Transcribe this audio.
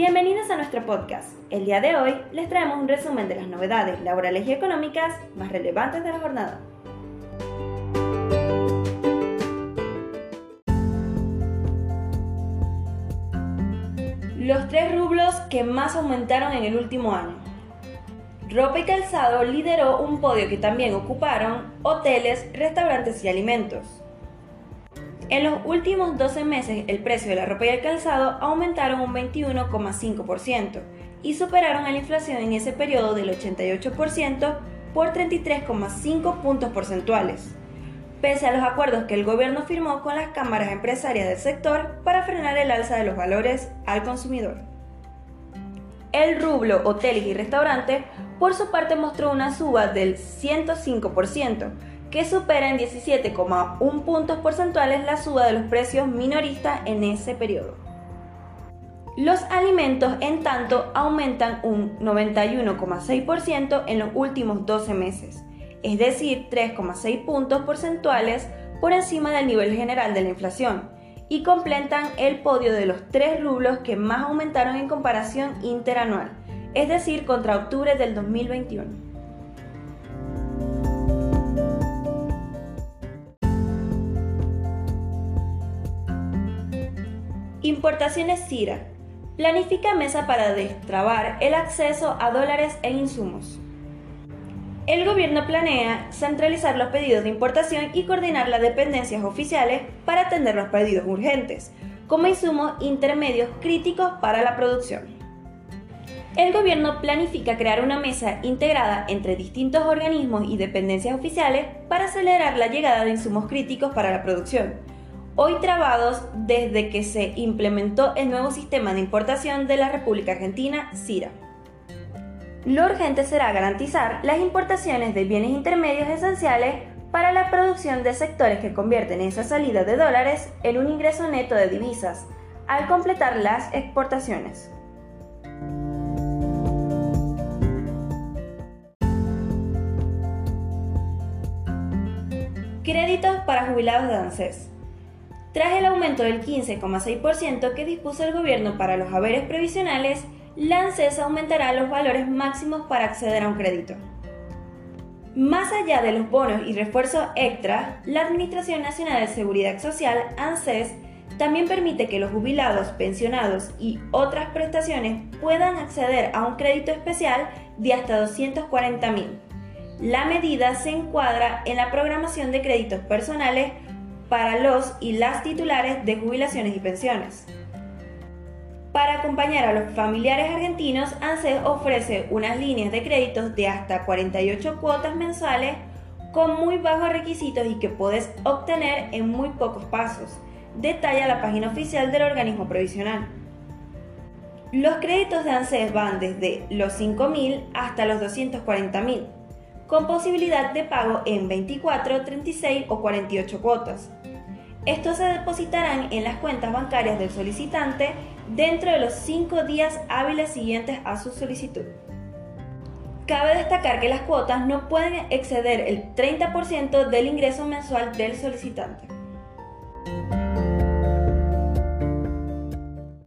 Bienvenidos a nuestro podcast. El día de hoy les traemos un resumen de las novedades laborales y económicas más relevantes de la jornada. Los tres rublos que más aumentaron en el último año. Ropa y calzado lideró un podio que también ocuparon hoteles, restaurantes y alimentos. En los últimos 12 meses el precio de la ropa y el calzado aumentaron un 21,5% y superaron a la inflación en ese periodo del 88% por 33,5 puntos porcentuales, pese a los acuerdos que el gobierno firmó con las cámaras empresarias del sector para frenar el alza de los valores al consumidor. El rublo hoteles y restaurantes por su parte mostró una suba del 105%, que supera en 17,1 puntos porcentuales la suba de los precios minoristas en ese periodo. Los alimentos, en tanto, aumentan un 91,6% en los últimos 12 meses, es decir, 3,6 puntos porcentuales por encima del nivel general de la inflación, y completan el podio de los tres rublos que más aumentaron en comparación interanual, es decir, contra octubre del 2021. Importaciones CIRA. Planifica mesa para destrabar el acceso a dólares e insumos. El gobierno planea centralizar los pedidos de importación y coordinar las dependencias oficiales para atender los pedidos urgentes, como insumos intermedios críticos para la producción. El gobierno planifica crear una mesa integrada entre distintos organismos y dependencias oficiales para acelerar la llegada de insumos críticos para la producción, hoy trabados desde que se implementó el nuevo sistema de importación de la República Argentina, CIRA. Lo urgente será garantizar las importaciones de bienes intermedios esenciales para la producción de sectores que convierten esa salida de dólares en un ingreso neto de divisas, al completar las exportaciones. Créditos para jubilados de ANSES. Tras el aumento del 15,6% que dispuso el gobierno para los haberes previsionales, la ANSES aumentará los valores máximos para acceder a un crédito. Más allá de los bonos y refuerzos extra, la Administración Nacional de Seguridad Social, ANSES, también permite que los jubilados, pensionados y otras prestaciones puedan acceder a un crédito especial de hasta 240 mil. La medida se encuadra en la programación de créditos personales para los y las titulares de jubilaciones y pensiones. Para acompañar a los familiares argentinos, ANSES ofrece unas líneas de créditos de hasta 48 cuotas mensuales con muy bajos requisitos y que puedes obtener en muy pocos pasos. Detalla la página oficial del organismo provisional. Los créditos de ANSES van desde los 5.000 hasta los 240.000, con posibilidad de pago en 24, 36 o 48 cuotas. Estos se depositarán en las cuentas bancarias del solicitante dentro de los cinco días hábiles siguientes a su solicitud. Cabe destacar que las cuotas no pueden exceder el 30% del ingreso mensual del solicitante.